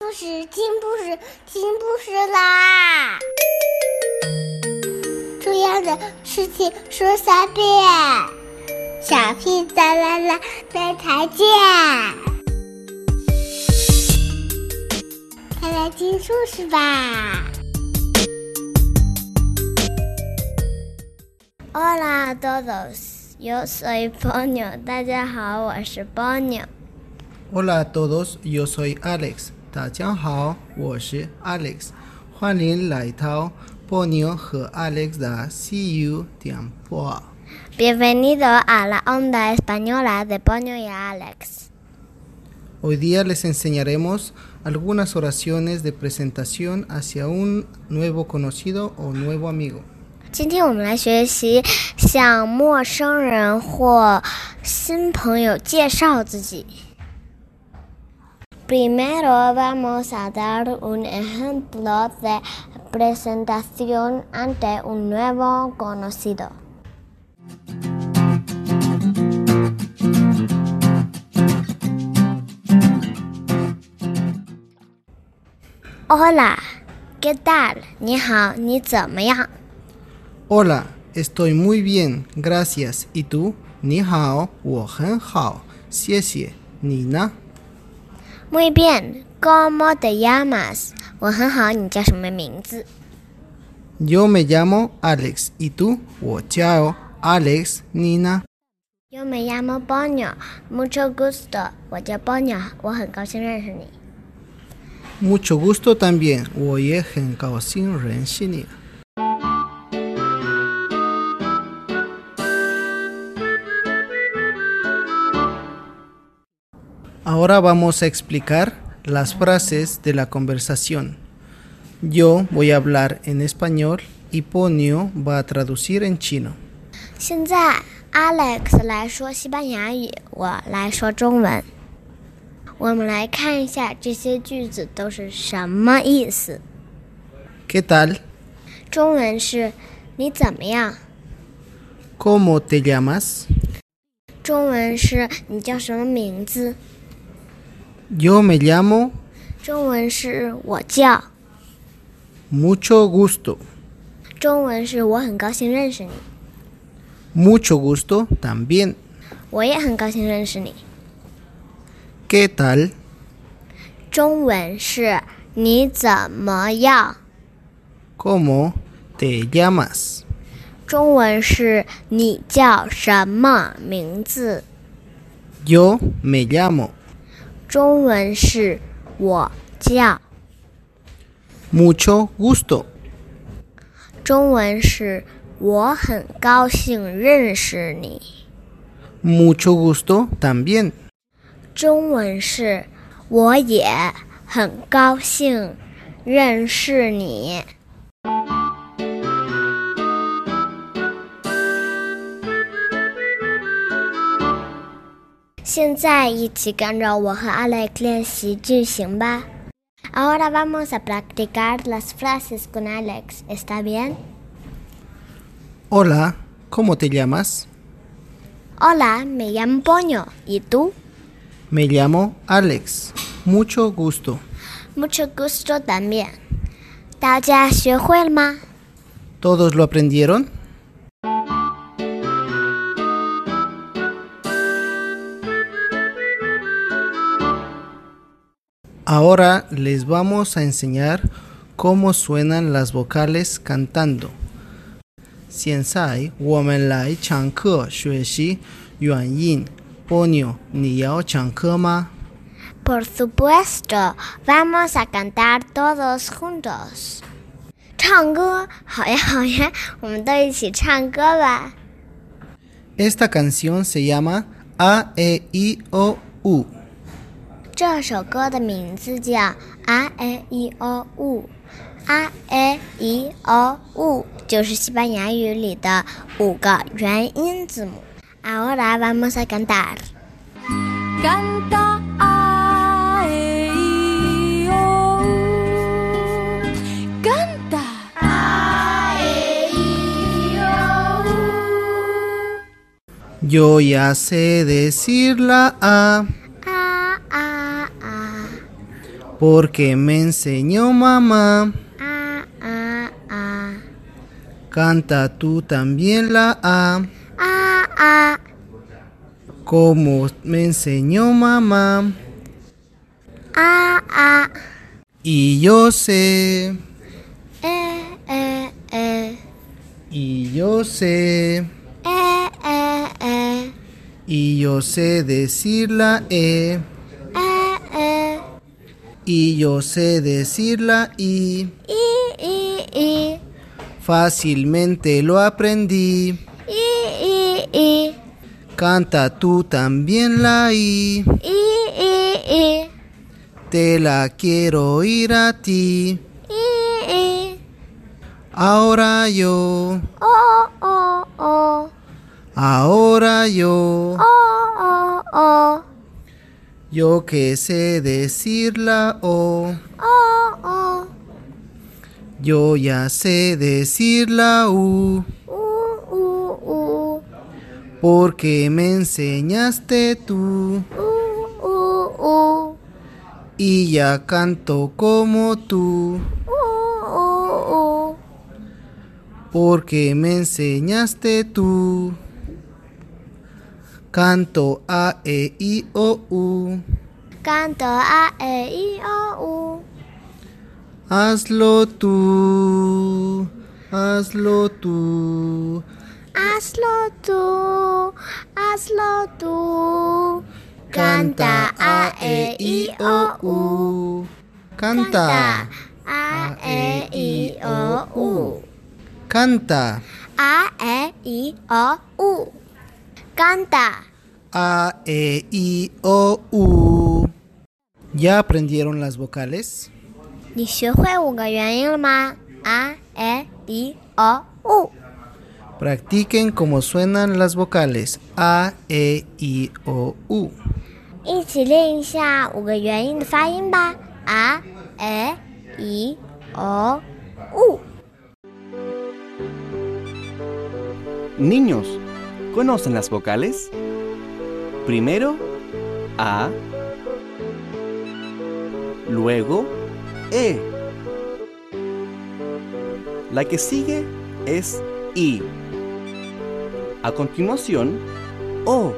故事听故事听故事啦！重要的事情说三遍，小屁哒啦啦，明天见！快来听故事吧！Hola todos, yo soy Ponyo。大家好，我是 Ponyo。Hola todos, yo soy Alex。大家好，我是 Alex，欢迎来到 Ponyo 和 Alex 的 See You 点播。Bienvenido a la onda española de Ponyo y Alex. Hoy día les enseñaremos algunas oraciones de presentación hacia un nuevo conocido o nuevo amigo. 今天我们来学习向陌生人或新朋友介绍自己。 Primero vamos a dar un ejemplo de presentación ante un nuevo conocido. Hola, ¿qué tal? Hola, estoy muy bien, gracias. ¿Y tú? 你好，我很好，谢谢。你呢 ？muy bien, ¿cómo te llamas? Yo me llamo Alex. ¿Y tú? chao, Alex, Nina. Yo me llamo Ponyo. Mucho gusto. Mucho gusto también. 我也很高兴认识你。 Ahora vamos a explicar las frases de la conversación. Yo voy a hablar en español y Ponio va a traducir en chino. 现在 Alex 来说西班牙语，我来说中文。我们来看一下这些句子都是什么意思。¿Qué tal？中文是你怎么样？¿Cómo te llamas？中文是你叫什么名字 ？Yo me llamo. 中文是我叫。Mucho gusto. 中文是我很高兴认识你。Mucho gusto también. 我也很高兴认识你。¿Qué tal? 中文是你怎么样？¿Cómo te llamas? 中文是你叫什么名字？Yo me llamo. 中文是我叫。Mucho gusto。中文是我很高兴认识你。Mucho gusto también。中文是我也很高兴认识你。现在一起跟着我和 Alex 练习句型吧。Ahora vamos a practicar las frases con Alex. ¿Está bien? Hola, ¿cómo te llamas? Hola, me llamo Poño. ¿Y tú? Me llamo Alex. Mucho gusto. Mucho gusto también. 大家学会了吗？¿Todos lo aprendieron? Ahora les vamos a enseñar cómo suenan las vocales cantando. 现在我们来唱课学习元音。波妞，你要唱课吗？Por supuesto, vamos a cantar todos juntos. 唱歌，好呀好呀，我们都一起唱歌吧。Esta canción se llama A E I O U. 这首歌的名字叫《A E I O U》，A E I O U 就是西班牙语里的五个元音字母。Ahora vamos a cantar. Canta A E I O U. Canta A E I O U. Yo ya sé decir la A. Porque me enseñó mamá. Canta tú también la A. Como me enseñó mamá. A, A. Y yo sé. E, E, E. Y yo sé. E, E, E. Y yo sé decir la E. Y yo sé decir la I. I, I, I. Fácilmente lo aprendí. I, I, I. Canta tú también la I. I, I, I. Te la quiero oír a ti. I, I. Ahora yo. O, O, O. Ahora yo. O, O, O. Yo que sé decir la O. O, O. Yo ya sé decir la U. U, U, U. Porque me enseñaste tú. Y ya canto como tú. Porque me enseñaste tú. Canto A, E, I, O, U. Canto A, E, I, O, U. Hazlo tú. Hazlo tú. Hazlo tú, hazlo tú. Canta A, E, I, O, U. Canta. A, E, I, O, U. Canta. A, E, I, O, U. Canta. A, E, I, O, U. ¿Ya aprendieron las vocales? A, E, I, O, U. Practiquen cómo suenan las vocales A, E, I, O, U. A, E, I, O, U. Niños, ¿conocen las vocales? Primero A, luego E. La que sigue es I. A continuación, O.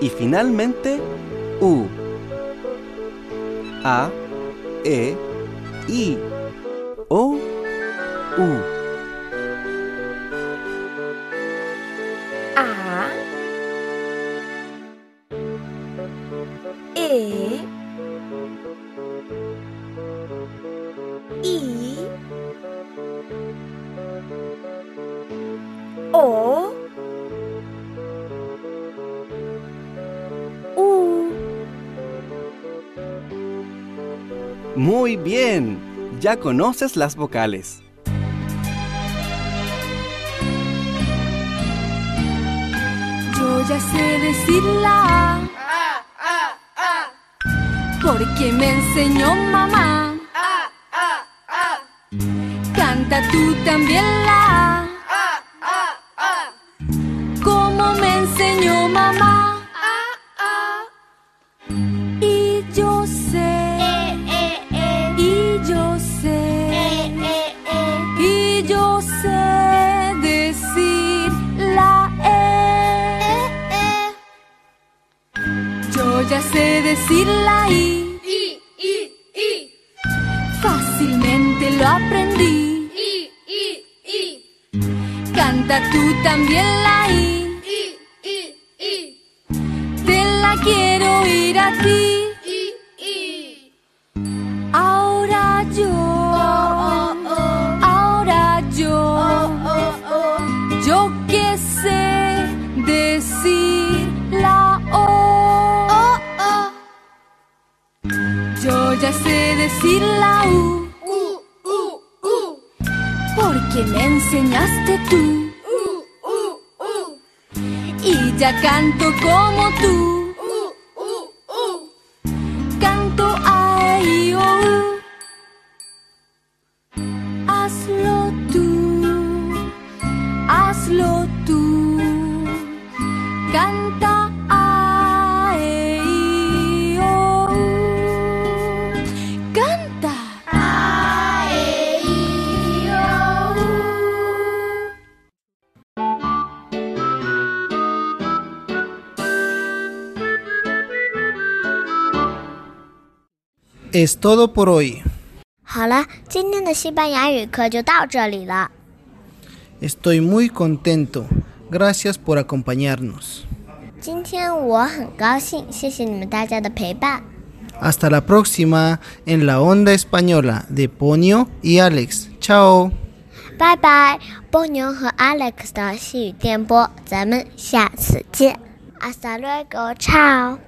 Y finalmente, U. A, E, I, O, U. Muy bien, ya conoces las vocales. Yo ya sé decirla Porque me enseñó mamá Canta tú también la Fácilmente lo aprendí. Canta tú también la I. Te la quiero oír a ti. Ahora yo, ahora yo, yo que sé decir la O. Yo ya sé decir la U. Porque me enseñaste tú. Y ya canto como tú. Es todo por hoy. 好了，今天的西班牙语课就到这里了。 Estoy muy contento. Gracias por acompañarnos. 今天我很高兴，谢谢你们大家的陪伴。 Hasta la próxima en la onda española de Ponio y Alex. Chao. 拜拜，波牛和 Alex 的细语电波，咱们下次见。Hasta luego，ciao。